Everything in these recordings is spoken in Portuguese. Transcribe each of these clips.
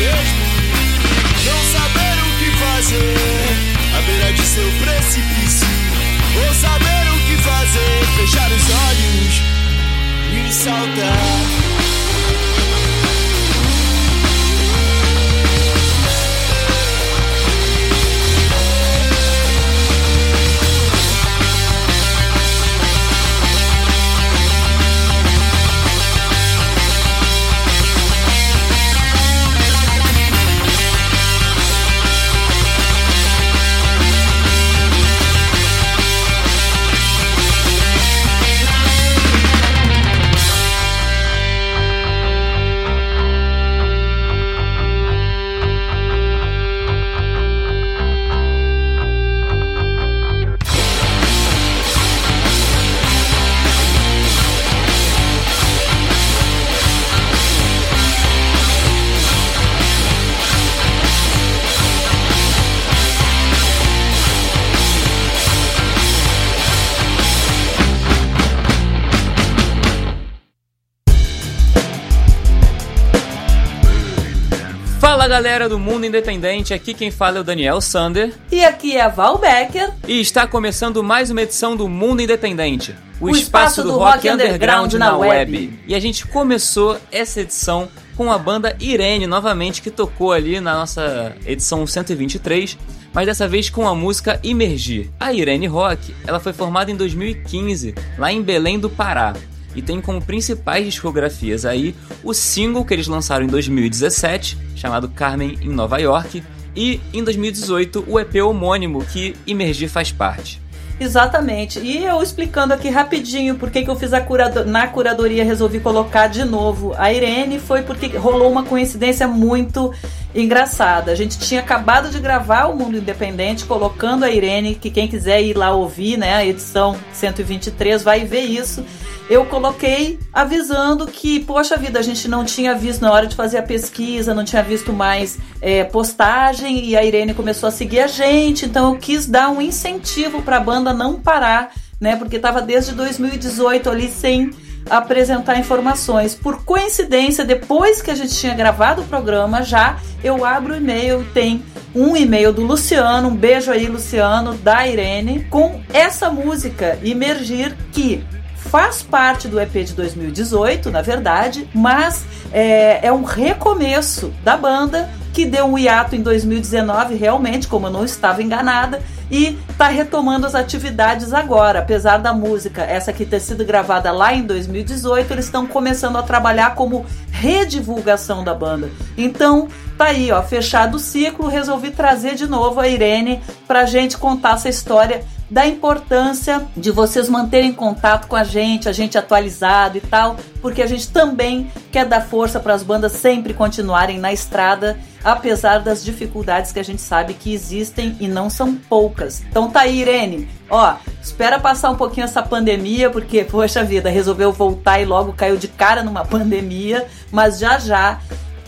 mesmo. Não saber o que fazer à beira de seu precipício. Ou saber o que fazer, fechar os olhos e saltar. Galera do Mundo Independente, aqui quem fala é o Daniel Sander. E aqui é a Val Becker. E está começando mais uma edição do Mundo Independente, o, o espaço, espaço, do, do rock, rock underground, underground na web. web. E a gente começou essa edição com a banda Irene, novamente, que tocou ali na nossa edição 123 mas dessa vez com a música Imergir. A Irene Rock, ela foi formada em 2015, lá em Belém do Pará e tem como principais discografias aí o single que eles lançaram em 2017, chamado Carmen em Nova York, e em 2018 o EP homônimo que Imergir faz parte. Exatamente. E eu explicando aqui rapidinho por que, eu fiz a curado na curadoria resolvi colocar de novo a Irene foi porque rolou uma coincidência muito engraçada. A gente tinha acabado de gravar o Mundo Independente colocando a Irene, que quem quiser ir lá ouvir, né, a edição 123 vai ver isso eu coloquei avisando que, poxa vida, a gente não tinha visto na hora de fazer a pesquisa, não tinha visto mais é, postagem e a Irene começou a seguir a gente, então eu quis dar um incentivo para a banda não parar, né? Porque estava desde 2018 ali sem apresentar informações. Por coincidência, depois que a gente tinha gravado o programa, já eu abro o e-mail, tem um e-mail do Luciano, um beijo aí, Luciano, da Irene, com essa música, Imergir, que faz parte do EP de 2018, na verdade, mas é, é um recomeço da banda que deu um hiato em 2019, realmente, como eu não estava enganada, e está retomando as atividades agora. Apesar da música, essa aqui ter sido gravada lá em 2018, eles estão começando a trabalhar como redivulgação da banda. Então, tá aí, ó, fechado o ciclo, resolvi trazer de novo a Irene pra gente contar essa história da importância de vocês manterem contato com a gente, a gente atualizado e tal, porque a gente também quer dar força para as bandas sempre continuarem na estrada apesar das dificuldades que a gente sabe que existem e não são poucas. Então tá aí, Irene. Ó, espera passar um pouquinho essa pandemia, porque, poxa vida, resolveu voltar e logo caiu de cara numa pandemia, mas já já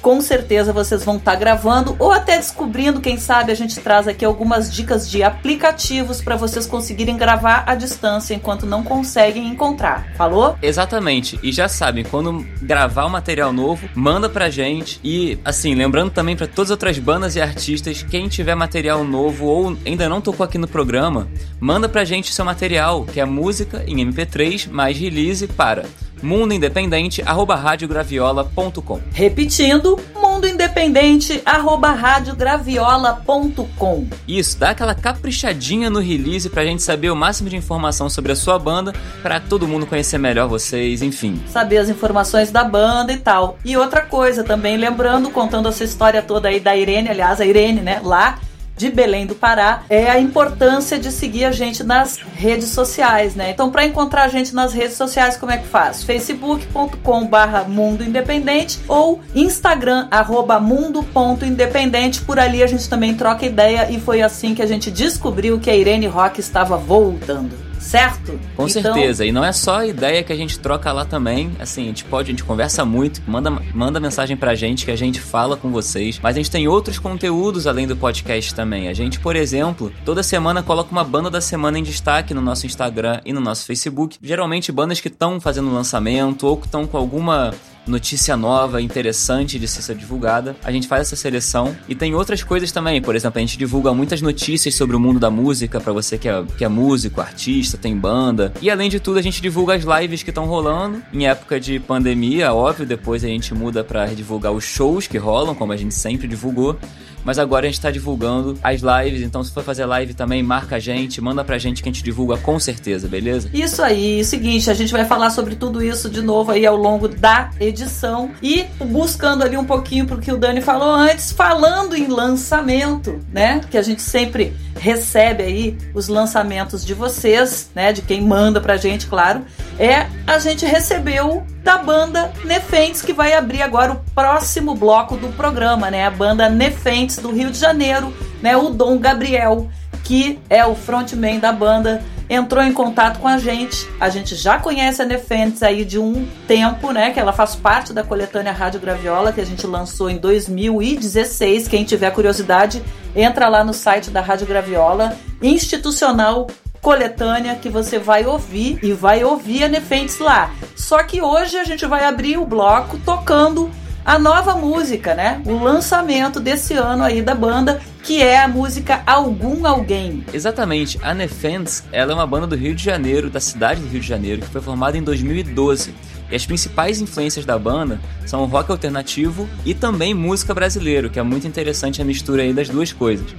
com certeza vocês vão estar tá gravando ou até descobrindo, quem sabe a gente traz aqui algumas dicas de aplicativos para vocês conseguirem gravar à distância enquanto não conseguem encontrar. Falou? Exatamente. E já sabem, quando gravar o um material novo, manda pra gente e assim, lembrando também para todas as outras bandas e artistas, quem tiver material novo ou ainda não tocou aqui no programa, manda pra gente seu material, que é música em MP3 mais release para mundoindependente@radiograviola.com. Repetindo, mundoindependente@radiograviola.com. Isso, dá aquela caprichadinha no release pra gente saber o máximo de informação sobre a sua banda, para todo mundo conhecer melhor vocês, enfim. Saber as informações da banda e tal. E outra coisa também, lembrando, contando essa história toda aí da Irene, aliás, a Irene, né, lá de Belém do Pará é a importância de seguir a gente nas redes sociais, né? Então, para encontrar a gente nas redes sociais, como é que faz? facebook.com/barra Mundo Independente ou Instagram arroba mundo.independente. Por ali a gente também troca ideia e foi assim que a gente descobriu que a Irene Rock estava voltando certo? Com então... certeza. E não é só a ideia que a gente troca lá também. Assim, a gente pode, a gente conversa muito, manda, manda mensagem pra gente que a gente fala com vocês. Mas a gente tem outros conteúdos além do podcast também. A gente, por exemplo, toda semana coloca uma banda da semana em destaque no nosso Instagram e no nosso Facebook. Geralmente bandas que estão fazendo lançamento ou que estão com alguma notícia nova, interessante de ser divulgada, a gente faz essa seleção. E tem outras coisas também, por exemplo, a gente divulga muitas notícias sobre o mundo da música para você que é, que é músico, artista, tem banda. E além de tudo, a gente divulga as lives que estão rolando. Em época de pandemia, óbvio, depois a gente muda para divulgar os shows que rolam, como a gente sempre divulgou mas agora a gente está divulgando as lives, então se for fazer live também, marca a gente, manda pra gente que a gente divulga com certeza, beleza? Isso aí, seguinte, a gente vai falar sobre tudo isso de novo aí ao longo da edição e buscando ali um pouquinho porque o Dani falou antes, falando em lançamento, né? Que a gente sempre recebe aí os lançamentos de vocês, né? De quem manda pra gente, claro. É a gente recebeu da banda Nefentes, que vai abrir agora o próximo bloco do programa, né? A banda Nefentes do Rio de Janeiro, né? O Dom Gabriel, que é o frontman da banda, entrou em contato com a gente. A gente já conhece a Nefentes aí de um tempo, né? Que ela faz parte da coletânea Rádio Graviola, que a gente lançou em 2016. Quem tiver curiosidade, entra lá no site da Rádio Graviola, institucional coletânea que você vai ouvir e vai ouvir a Nefentes lá. Só que hoje a gente vai abrir o bloco tocando a nova música, né? O lançamento desse ano aí da banda, que é a música Algum Alguém. Exatamente. A Nefentes, ela é uma banda do Rio de Janeiro, da cidade do Rio de Janeiro, que foi formada em 2012. E as principais influências da banda são o rock alternativo e também música brasileira, que é muito interessante a mistura aí das duas coisas.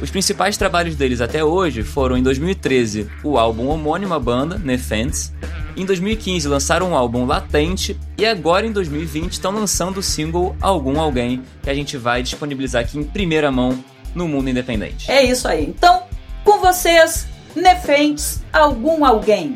Os principais trabalhos deles até hoje foram em 2013 o álbum homônimo à banda, Nefents, em 2015 lançaram um álbum Latente e agora em 2020 estão lançando o single Algum Alguém, que a gente vai disponibilizar aqui em primeira mão no mundo independente. É isso aí. Então, com vocês, Nefentes, Algum Alguém.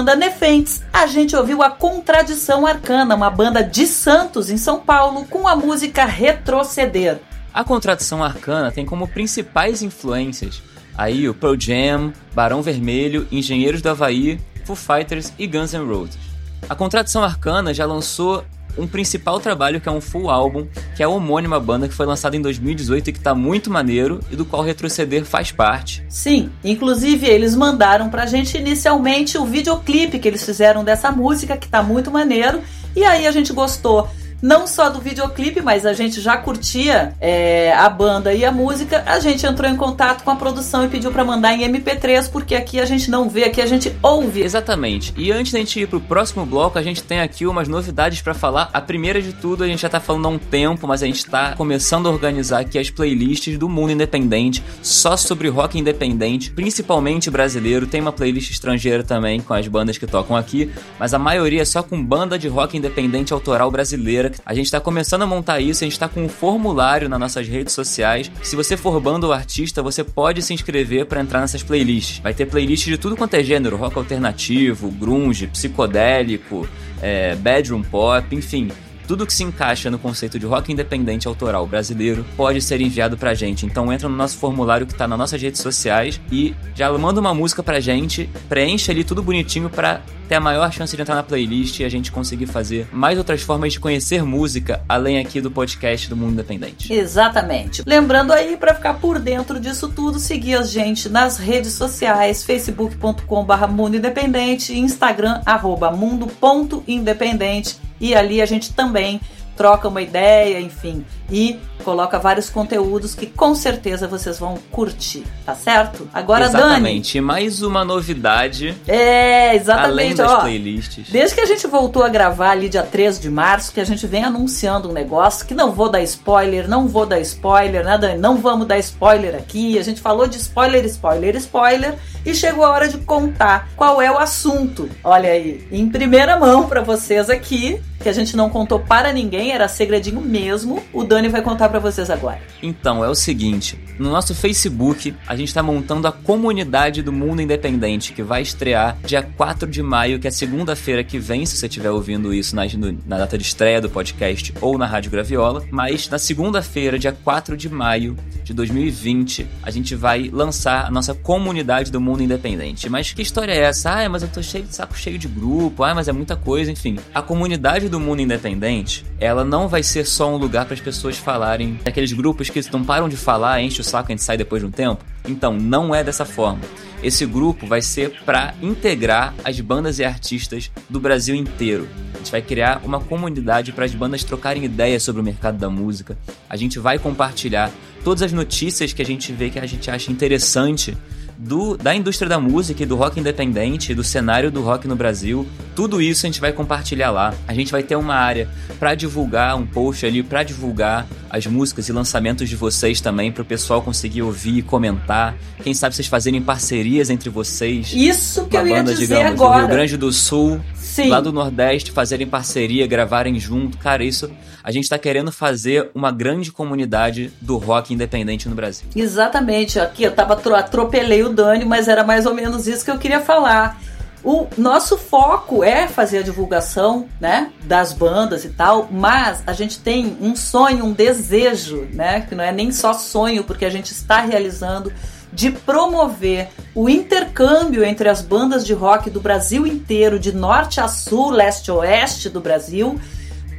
Banda Nefentes, a gente ouviu a Contradição Arcana, uma banda de Santos, em São Paulo, com a música Retroceder. A Contradição Arcana tem como principais influências aí o Pearl Jam, Barão Vermelho, Engenheiros do Havaí, Foo Fighters e Guns N' Roses. A Contradição Arcana já lançou um principal trabalho que é um full álbum, que é a homônima banda que foi lançada em 2018 e que tá muito maneiro e do qual Retroceder faz parte. Sim, inclusive eles mandaram pra gente inicialmente o videoclipe que eles fizeram dessa música, que tá muito maneiro, e aí a gente gostou não só do videoclipe, mas a gente já curtia é, a banda e a música, a gente entrou em contato com a produção e pediu para mandar em MP3, porque aqui a gente não vê, aqui a gente ouve. Exatamente. E antes da gente ir pro próximo bloco, a gente tem aqui umas novidades para falar. A primeira de tudo, a gente já tá falando há um tempo, mas a gente tá começando a organizar aqui as playlists do mundo independente, só sobre rock independente, principalmente brasileiro. Tem uma playlist estrangeira também com as bandas que tocam aqui, mas a maioria é só com banda de rock independente autoral brasileira a gente está começando a montar isso, a gente está com um formulário nas nossas redes sociais. Se você for banda ou artista, você pode se inscrever para entrar nessas playlists. Vai ter playlist de tudo quanto é gênero, rock alternativo, grunge, psicodélico, é, bedroom pop, enfim. Tudo que se encaixa no conceito de rock independente autoral brasileiro pode ser enviado pra gente. Então entra no nosso formulário que tá nas nossas redes sociais e já manda uma música pra gente, preenche ali tudo bonitinho pra ter a maior chance de entrar na playlist e a gente conseguir fazer mais outras formas de conhecer música além aqui do podcast do Mundo Independente. Exatamente. Lembrando aí para ficar por dentro disso tudo, seguir a gente nas redes sociais, facebook.com/mundo independente, Instagram arroba mundo.independente e ali a gente também troca uma ideia, enfim, e coloca vários conteúdos que com certeza vocês vão curtir, tá certo? Agora, exatamente. Dani. mais uma novidade. É, exatamente. Além das Ó, playlists. Desde que a gente voltou a gravar ali dia 13 de março, que a gente vem anunciando um negócio que não vou dar spoiler, não vou dar spoiler, né, Dani? Não vamos dar spoiler aqui. A gente falou de spoiler, spoiler, spoiler e chegou a hora de contar qual é o assunto. Olha aí, em primeira mão para vocês aqui, que a gente não contou para ninguém, era segredinho mesmo. O Dani vai contar para vocês agora. Então, é o seguinte, no nosso Facebook, a gente está montando a comunidade do Mundo Independente, que vai estrear dia 4 de maio, que é segunda-feira que vem, se você estiver ouvindo isso na, na data de estreia do podcast ou na Rádio Graviola. Mas na segunda-feira, dia 4 de maio de 2020, a gente vai lançar a nossa comunidade do Mundo Independente. Mas que história é essa? Ah, mas eu tô cheio de saco cheio de grupo, ah, mas é muita coisa, enfim. A comunidade do mundo independente, ela não vai ser só um lugar para as pessoas falarem daqueles grupos que não param de falar, enche o saco e a gente sai depois de um tempo. Então, não é dessa forma. Esse grupo vai ser para integrar as bandas e artistas do Brasil inteiro. A gente vai criar uma comunidade para as bandas trocarem ideias sobre o mercado da música. A gente vai compartilhar todas as notícias que a gente vê que a gente acha interessante do, da indústria da música e do rock independente, do cenário do rock no Brasil. Tudo isso a gente vai compartilhar lá. A gente vai ter uma área para divulgar, um post ali para divulgar as músicas e lançamentos de vocês também, para o pessoal conseguir ouvir e comentar. Quem sabe vocês fazerem parcerias entre vocês. Isso que eu ia banda, dizer digamos, agora. Do Rio Grande do Sul, Sim. lá do Nordeste, fazerem parceria, gravarem junto. Cara, isso a gente está querendo fazer uma grande comunidade do rock independente no Brasil. Exatamente. Aqui eu tava atropelei o Dani, mas era mais ou menos isso que eu queria falar. O nosso foco é fazer a divulgação, né, das bandas e tal, mas a gente tem um sonho, um desejo, né, que não é nem só sonho, porque a gente está realizando de promover o intercâmbio entre as bandas de rock do Brasil inteiro, de norte a sul, leste a oeste do Brasil,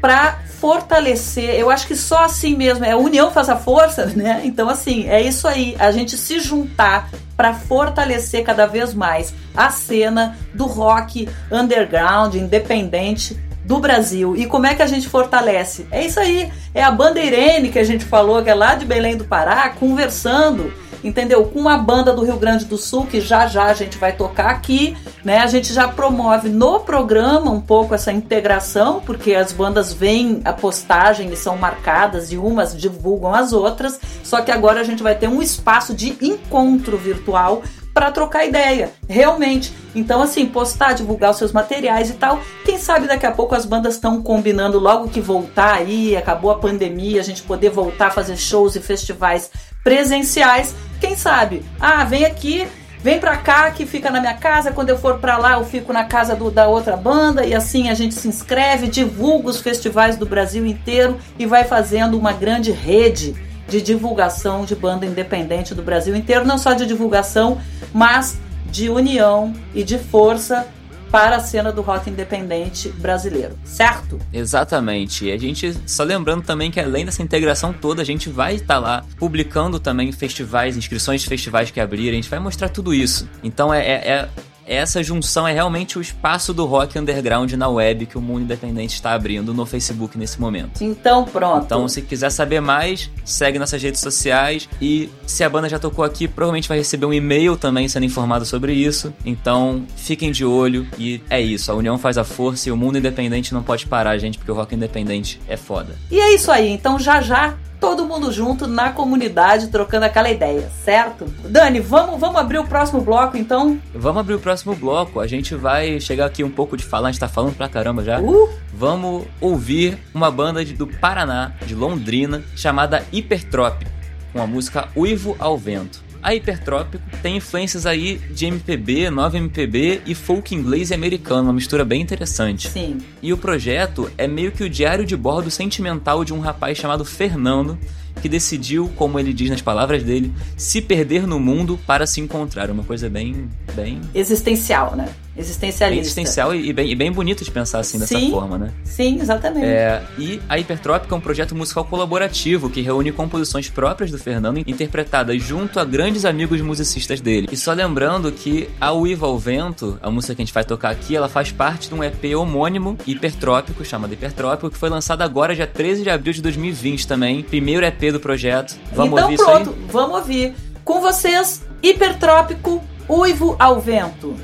para fortalecer. Eu acho que só assim mesmo, é a união faz a força, né? Então assim, é isso aí, a gente se juntar para fortalecer cada vez mais a cena do rock underground, independente do Brasil. E como é que a gente fortalece? É isso aí, é a Bandeirene que a gente falou, que é lá de Belém do Pará, conversando entendeu? Com a banda do Rio Grande do Sul, que já já a gente vai tocar aqui, né? A gente já promove no programa um pouco essa integração, porque as bandas vêm a postagem e são marcadas e umas divulgam as outras, só que agora a gente vai ter um espaço de encontro virtual para trocar ideia, realmente. Então, assim, postar, divulgar os seus materiais e tal. Quem sabe daqui a pouco as bandas estão combinando logo que voltar aí, acabou a pandemia, a gente poder voltar a fazer shows e festivais presenciais. Quem sabe? Ah, vem aqui, vem pra cá que fica na minha casa. Quando eu for pra lá, eu fico na casa do, da outra banda. E assim a gente se inscreve, divulga os festivais do Brasil inteiro e vai fazendo uma grande rede de divulgação de banda independente do Brasil inteiro. Não só de divulgação, mas de união e de força para a cena do rock independente brasileiro, certo? Exatamente. E a gente, só lembrando também que além dessa integração toda, a gente vai estar tá lá publicando também festivais, inscrições de festivais que abrirem, a gente vai mostrar tudo isso. Então é, é, é essa junção é realmente o espaço do rock underground na web que o mundo independente está abrindo no Facebook nesse momento. Então pronto. Então se quiser saber mais, segue nossas redes sociais e se a banda já tocou aqui, provavelmente vai receber um e-mail também sendo informado sobre isso. Então fiquem de olho e é isso, a união faz a força e o mundo independente não pode parar, gente, porque o rock independente é foda. E é isso aí, então já já todo mundo junto na comunidade trocando aquela ideia, certo? Dani, vamos, vamos abrir o próximo bloco então? Vamos abrir o próximo bloco. A gente vai chegar aqui um pouco de falar, a gente tá falando pra caramba já. Uh! Vamos ouvir uma banda de, do Paraná, de Londrina, chamada Hipertrópico, com a música Uivo ao Vento. A Hipertrópico tem influências aí de MPB, nova MPB e folk inglês e americano, uma mistura bem interessante. Sim. E o projeto é meio que o diário de bordo sentimental de um rapaz chamado Fernando, que decidiu, como ele diz nas palavras dele, se perder no mundo para se encontrar. Uma coisa bem. bem. existencial, né? Existencialista. Existencial e bem, e bem bonito de pensar assim dessa sim, forma, né? Sim, exatamente. É, e a Hipertrópica é um projeto musical colaborativo que reúne composições próprias do Fernando interpretadas junto a grandes amigos musicistas dele. E só lembrando que a Uiva ao Vento, a música que a gente vai tocar aqui, ela faz parte de um EP homônimo hipertrópico, chamado Hipertrópico, que foi lançado agora, dia 13 de abril de 2020 também. Primeiro EP do projeto. Vamos então, ouvir pronto, isso aí? vamos ouvir. Com vocês, Hipertrópico, Uivo ao Vento.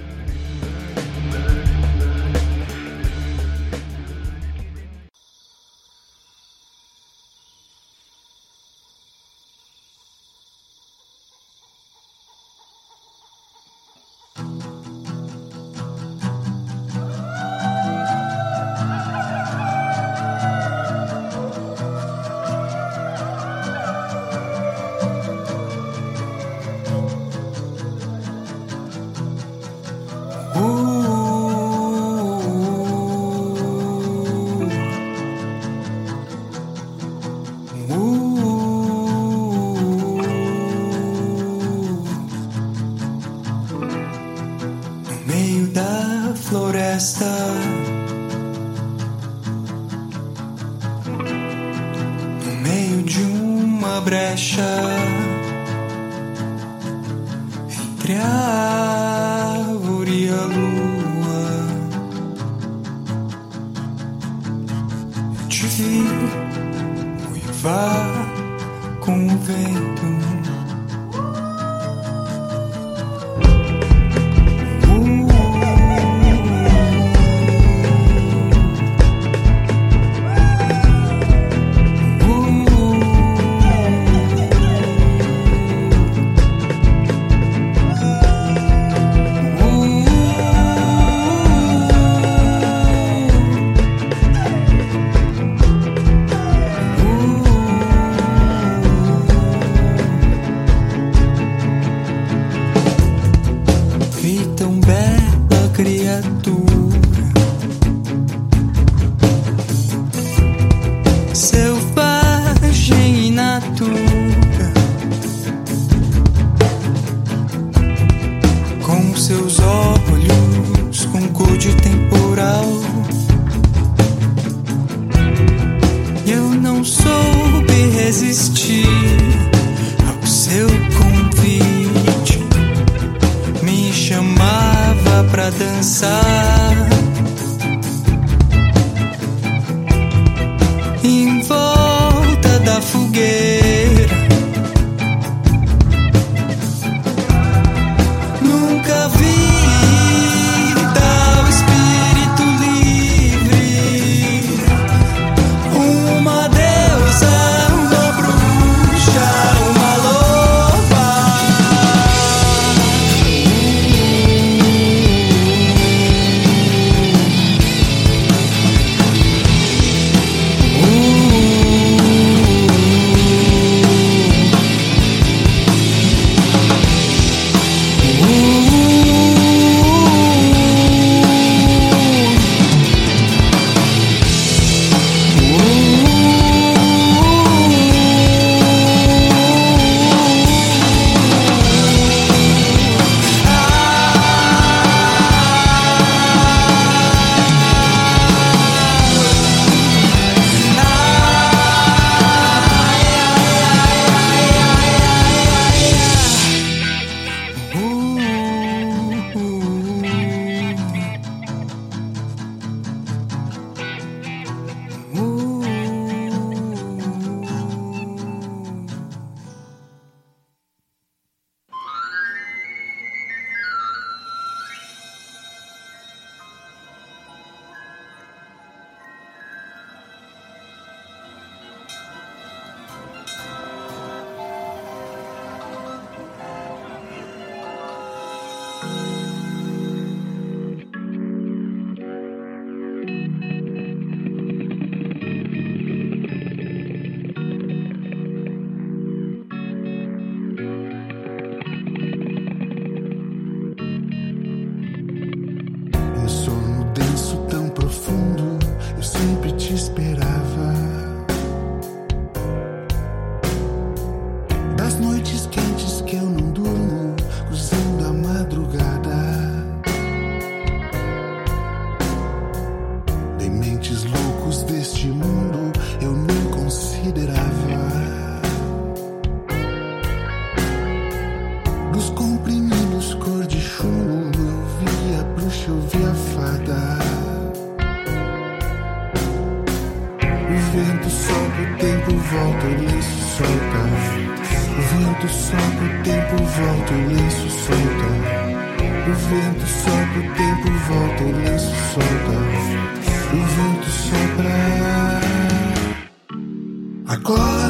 agora.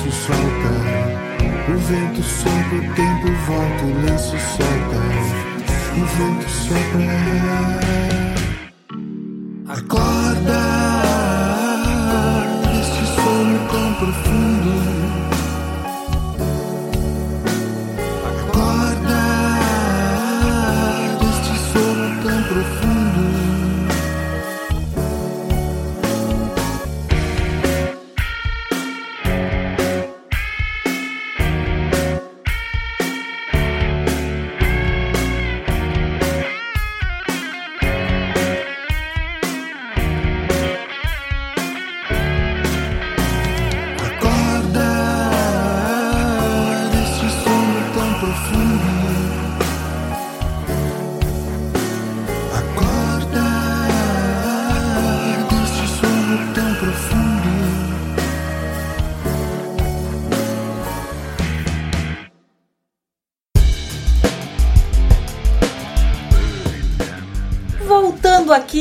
Lenço solta. O vento sopra, o tempo volta, o lenço solta. O vento sopra.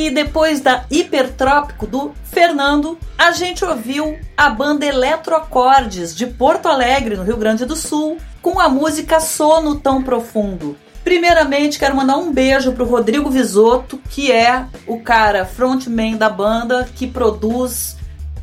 Aqui, depois da Hipertrópico do Fernando, a gente ouviu a banda Eletroacordes de Porto Alegre, no Rio Grande do Sul, com a música Sono Tão Profundo. Primeiramente, quero mandar um beijo pro Rodrigo Visotto, que é o cara frontman da banda, que produz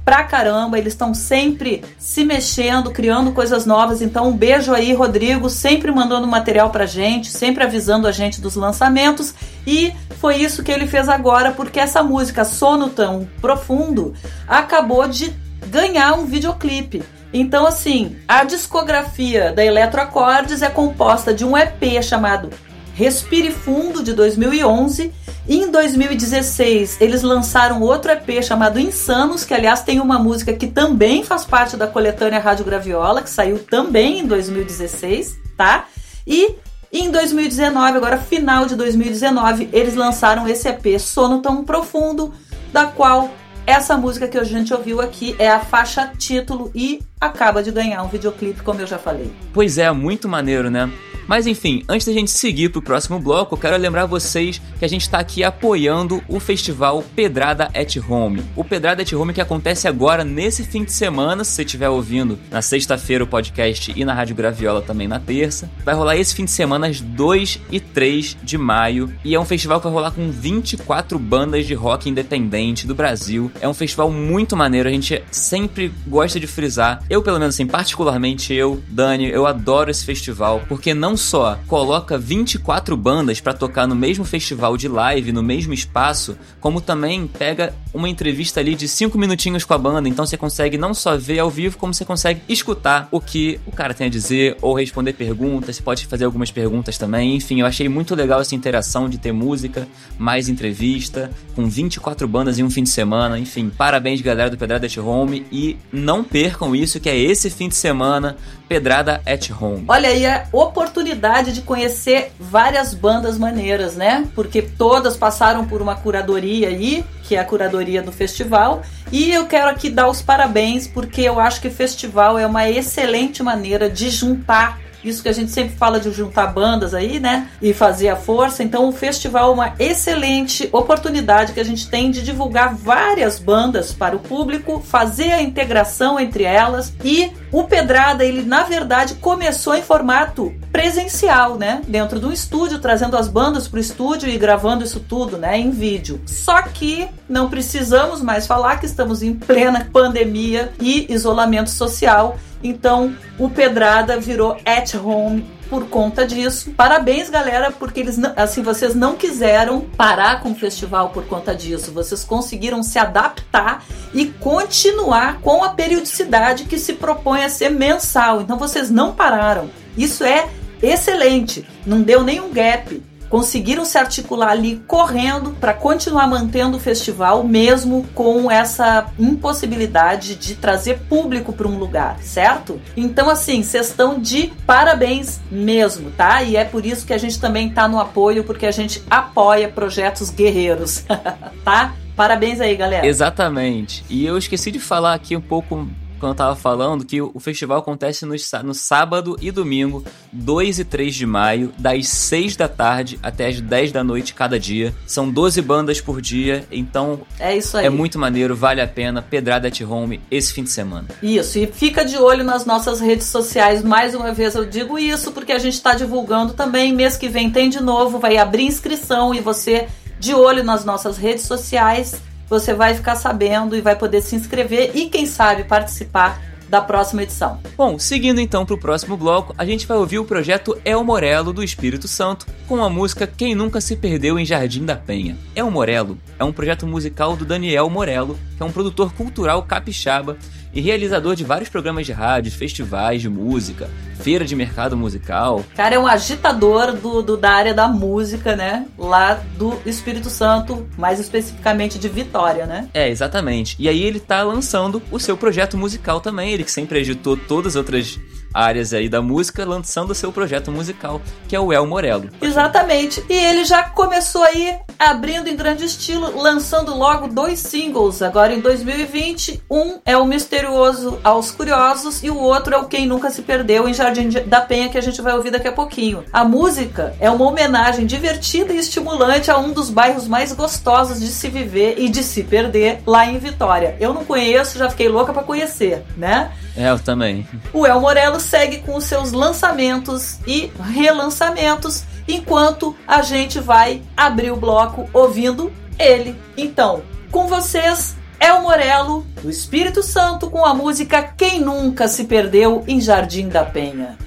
pra caramba, eles estão sempre se mexendo, criando coisas novas. Então, um beijo aí, Rodrigo, sempre mandando material pra gente, sempre avisando a gente dos lançamentos. E foi isso que ele fez agora, porque essa música Sono Tão Profundo acabou de ganhar um videoclipe. Então, assim, a discografia da Eletroacordes é composta de um EP chamado Respire Fundo de 2011. E em 2016 eles lançaram outro EP chamado Insanos, que aliás tem uma música que também faz parte da coletânea Rádio Graviola, que saiu também em 2016, tá? E em 2019, agora final de 2019, eles lançaram esse EP Sono Tão Profundo, da qual essa música que a gente ouviu aqui é a faixa título e acaba de ganhar um videoclipe, como eu já falei. Pois é, muito maneiro, né? Mas enfim, antes da gente seguir pro próximo bloco, eu quero lembrar vocês que a gente está aqui apoiando o festival Pedrada at Home. O Pedrada at Home que acontece agora nesse fim de semana, se você estiver ouvindo na sexta-feira o podcast e na Rádio Graviola também na terça. Vai rolar esse fim de semana, às 2 e 3 de maio. E é um festival que vai rolar com 24 bandas de rock independente do Brasil. É um festival muito maneiro, a gente sempre gosta de frisar. Eu, pelo menos assim, particularmente eu, Dani, eu adoro esse festival, porque não só coloca 24 bandas para tocar no mesmo festival de live, no mesmo espaço, como também pega uma entrevista ali de 5 minutinhos com a banda, então você consegue não só ver ao vivo, como você consegue escutar o que o cara tem a dizer ou responder perguntas, você pode fazer algumas perguntas também. Enfim, eu achei muito legal essa interação de ter música, mais entrevista, com 24 bandas em um fim de semana. Enfim, parabéns galera do Pedrada at Home e não percam isso que é esse fim de semana, Pedrada at Home. Olha aí a oportunidade oportunidade de conhecer várias bandas maneiras, né? Porque todas passaram por uma curadoria aí, que é a curadoria do festival. E eu quero aqui dar os parabéns, porque eu acho que festival é uma excelente maneira de juntar isso que a gente sempre fala de juntar bandas aí, né? E fazer a força. Então, o festival é uma excelente oportunidade que a gente tem de divulgar várias bandas para o público, fazer a integração entre elas. E o Pedrada, ele na verdade começou em formato presencial, né? Dentro do estúdio, trazendo as bandas para o estúdio e gravando isso tudo, né? Em vídeo. Só que não precisamos mais falar que estamos em plena pandemia e isolamento social. Então, o Pedrada virou at home por conta disso. Parabéns, galera, porque eles assim vocês não quiseram parar com o festival por conta disso. Vocês conseguiram se adaptar e continuar com a periodicidade que se propõe a ser mensal. Então vocês não pararam. Isso é excelente. Não deu nenhum gap conseguiram se articular ali correndo para continuar mantendo o festival, mesmo com essa impossibilidade de trazer público para um lugar, certo? Então, assim, vocês estão de parabéns mesmo, tá? E é por isso que a gente também tá no apoio, porque a gente apoia projetos guerreiros, tá? Parabéns aí, galera. Exatamente. E eu esqueci de falar aqui um pouco quando eu tava falando que o festival acontece no, no sábado e domingo, 2 e 3 de maio, das 6 da tarde até as 10 da noite cada dia. São 12 bandas por dia, então é isso aí. É muito maneiro, vale a pena. Pedrada at Home esse fim de semana. Isso, e fica de olho nas nossas redes sociais. Mais uma vez eu digo isso porque a gente está divulgando também. Mês que vem tem de novo, vai abrir inscrição e você de olho nas nossas redes sociais você vai ficar sabendo e vai poder se inscrever e, quem sabe, participar da próxima edição. Bom, seguindo então para o próximo bloco, a gente vai ouvir o projeto El Morelo do Espírito Santo com a música Quem Nunca Se Perdeu em Jardim da Penha. El Morelo é um projeto musical do Daniel Morelo, que é um produtor cultural capixaba e realizador de vários programas de rádio, festivais de música, feira de mercado musical. Cara, é um agitador do, do, da área da música, né? Lá do Espírito Santo, mais especificamente de Vitória, né? É, exatamente. E aí ele tá lançando o seu projeto musical também, ele que sempre agitou todas as outras áreas aí da música, lançando seu projeto musical, que é o El Morello. Exatamente. E ele já começou aí abrindo em grande estilo, lançando logo dois singles agora em 2020. Um é o Misterioso aos Curiosos e o outro é o Quem Nunca Se Perdeu em Jardim da Penha, que a gente vai ouvir daqui a pouquinho. A música é uma homenagem divertida e estimulante a um dos bairros mais gostosos de se viver e de se perder lá em Vitória. Eu não conheço, já fiquei louca para conhecer, né? É, eu também. O El Morello segue com os seus lançamentos e relançamentos, enquanto a gente vai abrir o bloco ouvindo ele. Então, com vocês, El Morello, do Espírito Santo, com a música Quem Nunca Se Perdeu em Jardim da Penha.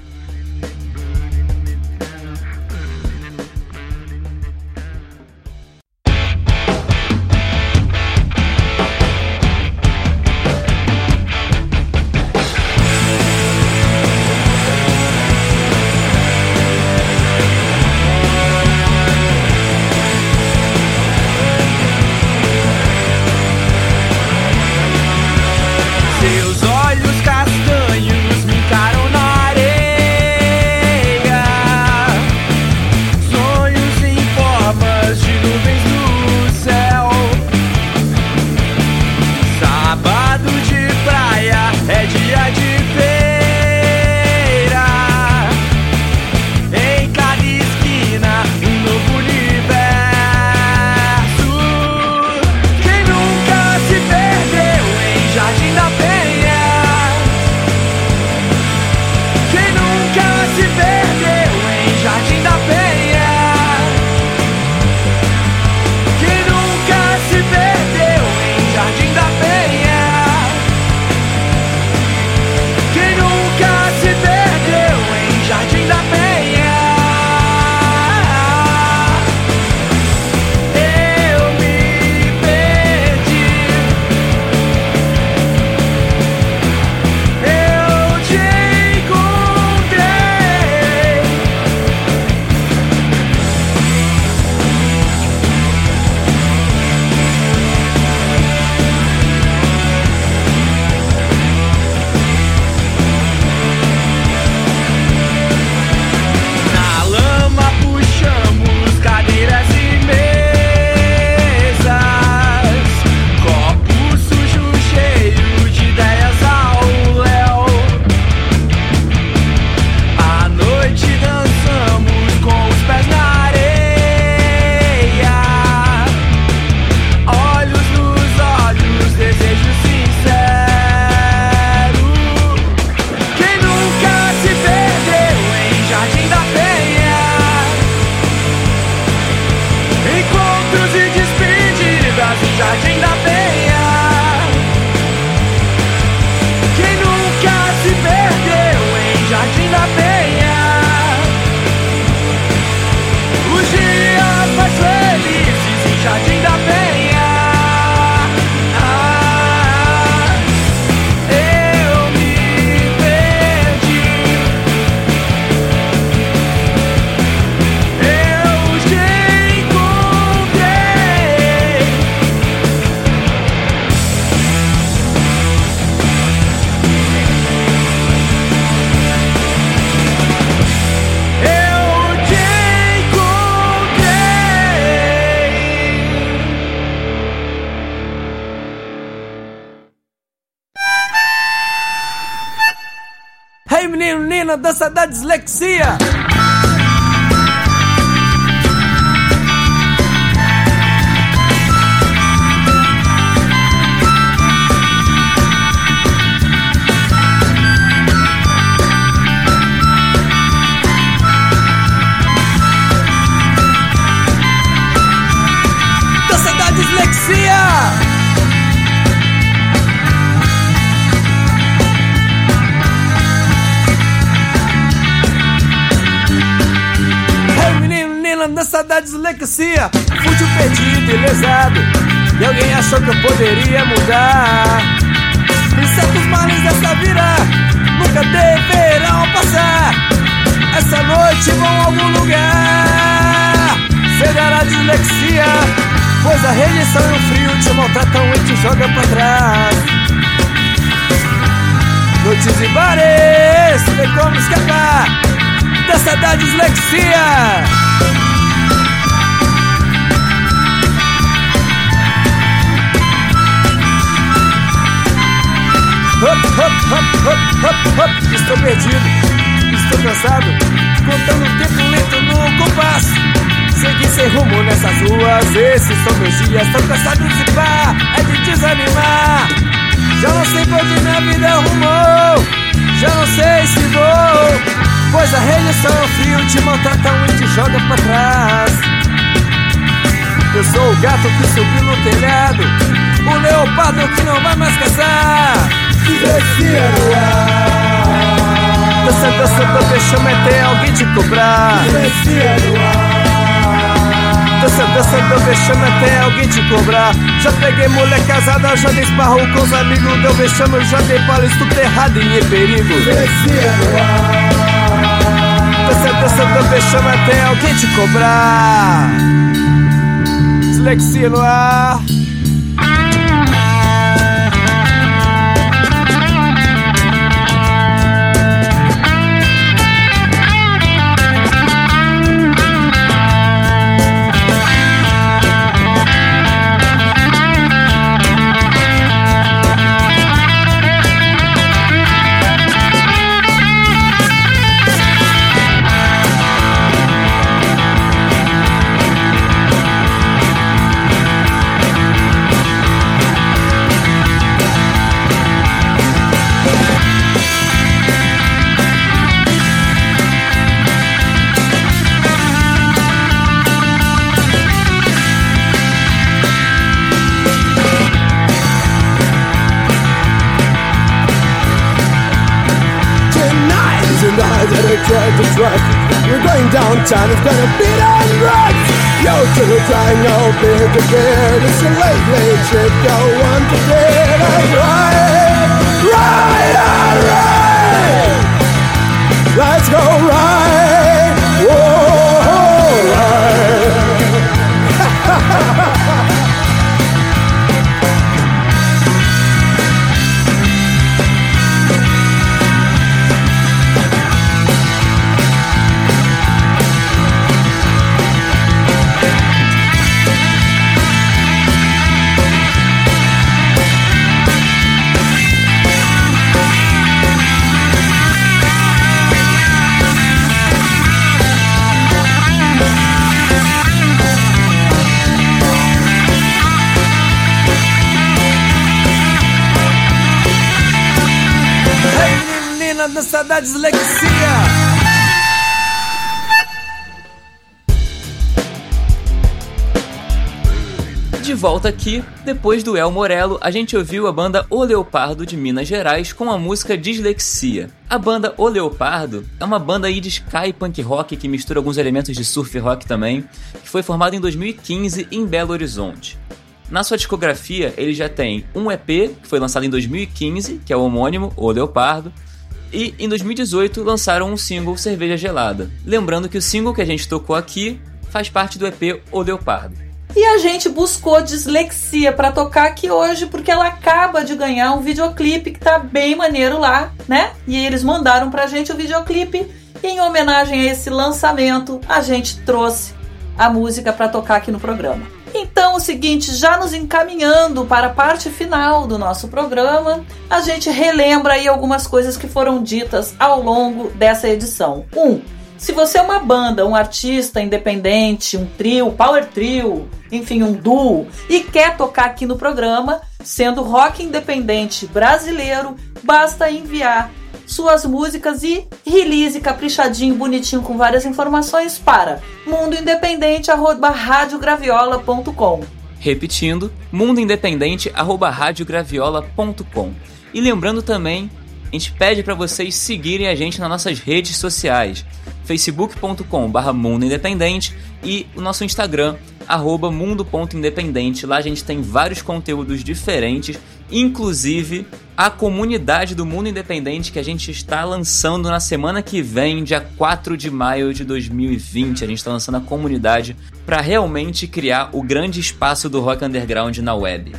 Shining up menina, dança da dislexia. Dança da dislexia. Fútil perdido e lesado E alguém achou que eu poderia mudar. E certos males dessa vida Nunca deverão passar. Essa noite vão a algum lugar. Cegar a dislexia Pois a rejeição e o frio te maltratam e te jogam pra trás. Noites e bares, tem como escapar dessa da dislexia. Estou perdido, estou cansado, contando o tempo lento no compasso. Segui sem rumo nessas ruas, esses são meus dias. Estou cansado de pá, é de desanimar. Já não sei pra onde minha vida arrumou, já não sei se vou. Pois a rejeição é o frio te maltratam e te joga pra trás. Eu sou o gato que subiu no telhado, o leopardo que não vai mais caçar. Dislexia no ar. Dança, dança, dança, deixa até alguém te cobrar. Dislexia no ar. Dança, dança, dança, deixa até alguém te cobrar. Já peguei mulher casada, já dei esparro com os amigos. Deu vexame, já dei bala, estupro errado e em perigo. Dislexia no ar. Dança, dança, dança, deixa até alguém te cobrar. Dislexia no ar. Going is gonna be on drugs. Yo, to the time, no big again. It's a late, late trip, go on to dislexia. De volta aqui, depois do El Morello, a gente ouviu a banda O Leopardo de Minas Gerais com a música Dislexia. A banda O Leopardo é uma banda aí de sky punk rock que mistura alguns elementos de surf rock também, que foi formada em 2015 em Belo Horizonte. Na sua discografia, ele já tem um EP, que foi lançado em 2015, que é o homônimo, O Leopardo, e em 2018 lançaram um single Cerveja Gelada. Lembrando que o single que a gente tocou aqui faz parte do EP O Leopardo. E a gente buscou dislexia pra tocar aqui hoje, porque ela acaba de ganhar um videoclipe que tá bem maneiro lá, né? E eles mandaram pra gente o videoclipe. E em homenagem a esse lançamento, a gente trouxe a música pra tocar aqui no programa. Então, o seguinte, já nos encaminhando para a parte final do nosso programa, a gente relembra aí algumas coisas que foram ditas ao longo dessa edição. Um, se você é uma banda, um artista independente, um trio, power trio, enfim, um duo, e quer tocar aqui no programa, sendo rock independente brasileiro, basta enviar suas músicas e release caprichadinho, bonitinho, com várias informações para mundoindependente@radiograviola.com. Repetindo, mundoindependente@radiograviola.com. E lembrando também, a gente pede para vocês seguirem a gente nas nossas redes sociais facebook.com.br Mundo Independente e o nosso Instagram, arroba mundo.independente. Lá a gente tem vários conteúdos diferentes, inclusive a comunidade do Mundo Independente que a gente está lançando na semana que vem, dia 4 de maio de 2020. A gente está lançando a comunidade para realmente criar o grande espaço do rock underground na web.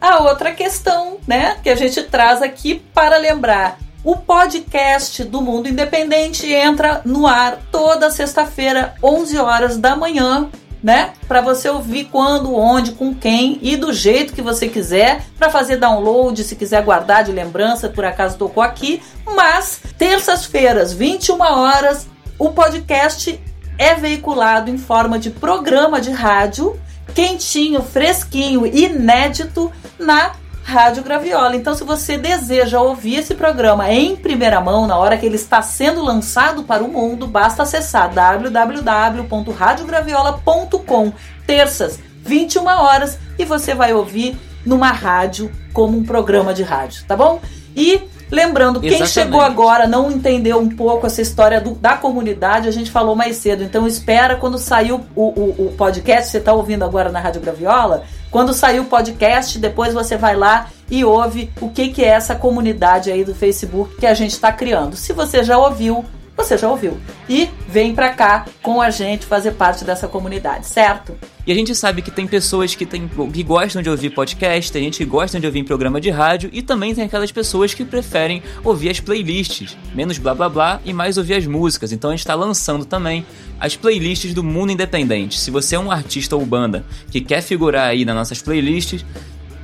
A outra questão, né, que a gente traz aqui para lembrar o podcast do Mundo Independente entra no ar toda sexta-feira, 11 horas da manhã, né? Para você ouvir quando, onde, com quem e do jeito que você quiser, para fazer download, se quiser guardar de lembrança, por acaso tocou aqui. Mas terças-feiras, 21 horas, o podcast é veiculado em forma de programa de rádio, quentinho, fresquinho, inédito na Rádio Graviola. Então, se você deseja ouvir esse programa em primeira mão, na hora que ele está sendo lançado para o mundo, basta acessar www.radiograviola.com, terças, 21 horas, e você vai ouvir numa rádio como um programa de rádio, tá bom? E Lembrando, quem Exatamente. chegou agora não entendeu um pouco essa história do, da comunidade, a gente falou mais cedo. Então espera quando sair o, o, o podcast, você está ouvindo agora na Rádio Graviola, quando sair o podcast, depois você vai lá e ouve o que, que é essa comunidade aí do Facebook que a gente está criando. Se você já ouviu, você já ouviu. E vem pra cá com a gente fazer parte dessa comunidade, certo? E a gente sabe que tem pessoas que, tem, que gostam de ouvir podcast, tem gente que gosta de ouvir em programa de rádio e também tem aquelas pessoas que preferem ouvir as playlists, menos blá blá blá e mais ouvir as músicas. Então a gente está lançando também as playlists do mundo independente. Se você é um artista ou banda que quer figurar aí nas nossas playlists,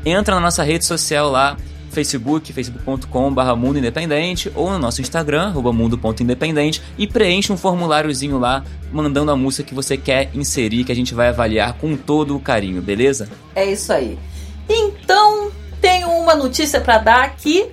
entra na nossa rede social lá Facebook, facebook.com.br Mundo Independente, ou no nosso Instagram, mundo.independente, e preenche um formuláriozinho lá, mandando a música que você quer inserir, que a gente vai avaliar com todo o carinho, beleza? É isso aí. Então, tenho uma notícia para dar aqui.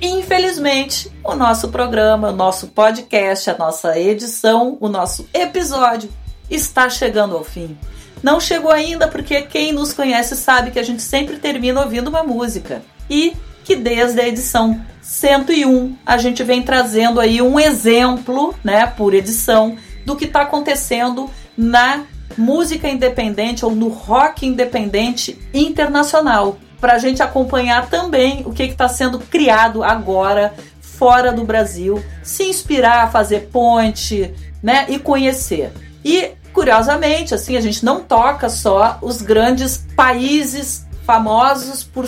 Infelizmente, o nosso programa, o nosso podcast, a nossa edição, o nosso episódio está chegando ao fim. Não chegou ainda porque quem nos conhece sabe que a gente sempre termina ouvindo uma música. E que desde a edição 101 a gente vem trazendo aí um exemplo, né, por edição, do que está acontecendo na música independente ou no rock independente internacional, para a gente acompanhar também o que está sendo criado agora fora do Brasil, se inspirar, fazer ponte, né, e conhecer. E curiosamente, assim, a gente não toca só os grandes países famosos por,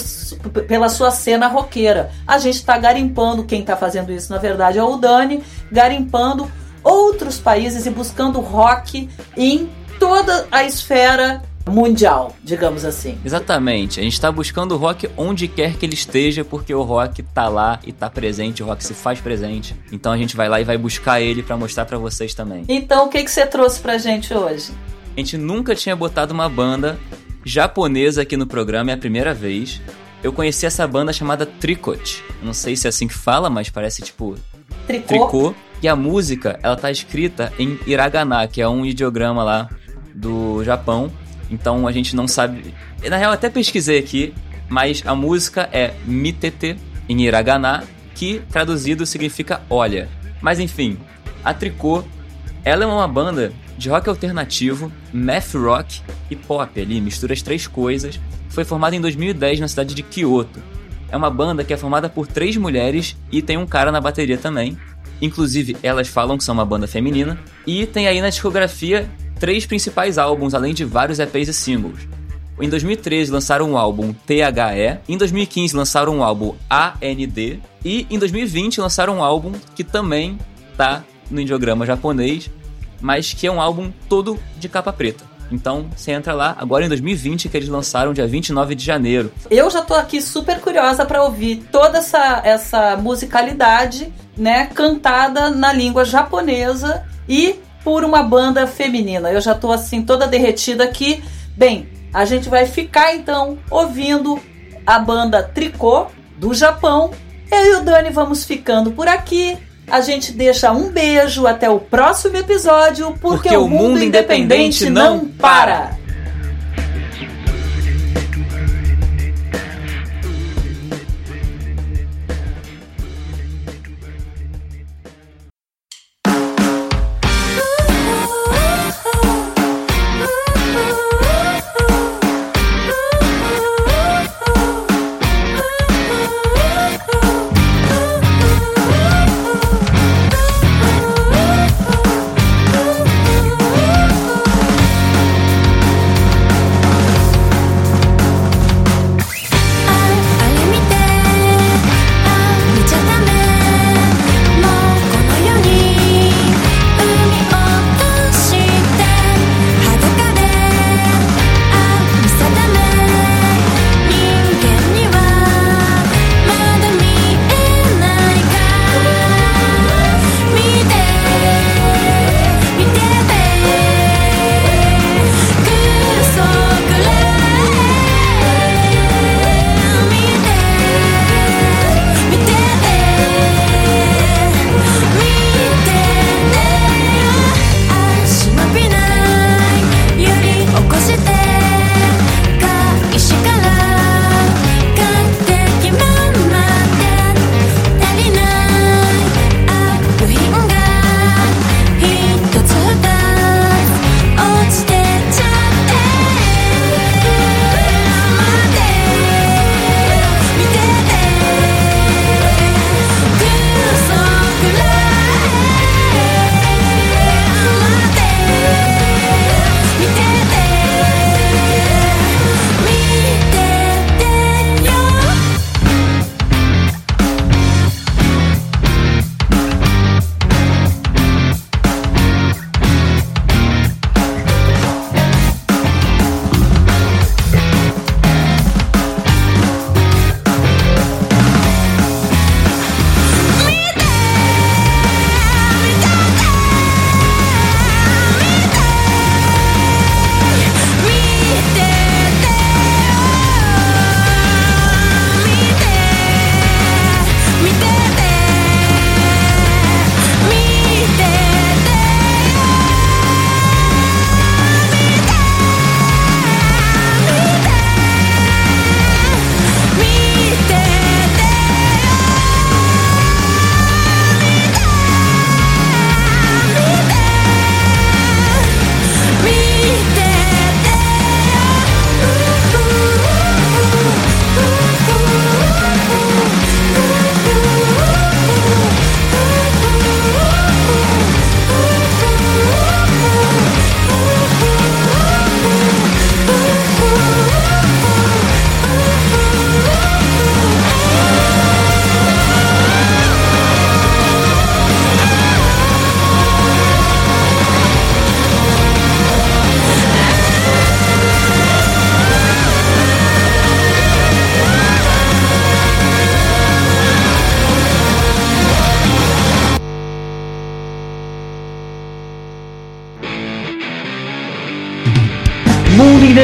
pela sua cena roqueira. A gente está garimpando, quem está fazendo isso na verdade é o Dani, garimpando outros países e buscando rock em toda a esfera mundial, digamos assim. Exatamente. A gente está buscando o rock onde quer que ele esteja, porque o rock tá lá e tá presente, o rock se faz presente. Então a gente vai lá e vai buscar ele para mostrar para vocês também. Então o que que você trouxe pra gente hoje? A gente nunca tinha botado uma banda japonesa aqui no programa, é a primeira vez. Eu conheci essa banda chamada Tricot. Não sei se é assim que fala, mas parece tipo tricô. tricô. E a música, ela tá escrita em hiragana, que é um ideograma lá do Japão. Então a gente não sabe. Na real, até pesquisei aqui, mas a música é Mitete em hiragana, que traduzido significa olha. Mas enfim, a Tricô, ela é uma banda de rock alternativo, math rock e pop ali, mistura as três coisas. Foi formada em 2010 na cidade de Kyoto. É uma banda que é formada por três mulheres e tem um cara na bateria também. Inclusive, elas falam que são uma banda feminina. E tem aí na discografia três principais álbuns, além de vários EPs e singles. Em 2013 lançaram o álbum THE, em 2015 lançaram o álbum AND e em 2020 lançaram um álbum que também tá no ideograma japonês, mas que é um álbum todo de capa preta. Então você entra lá, agora em 2020, que eles lançaram dia 29 de janeiro. Eu já tô aqui super curiosa para ouvir toda essa, essa musicalidade, né, cantada na língua japonesa e por uma banda feminina. Eu já tô assim toda derretida aqui. Bem, a gente vai ficar então ouvindo a banda Tricô do Japão. Eu e o Dani vamos ficando por aqui. A gente deixa um beijo até o próximo episódio, porque, porque o mundo, mundo independente, independente não para.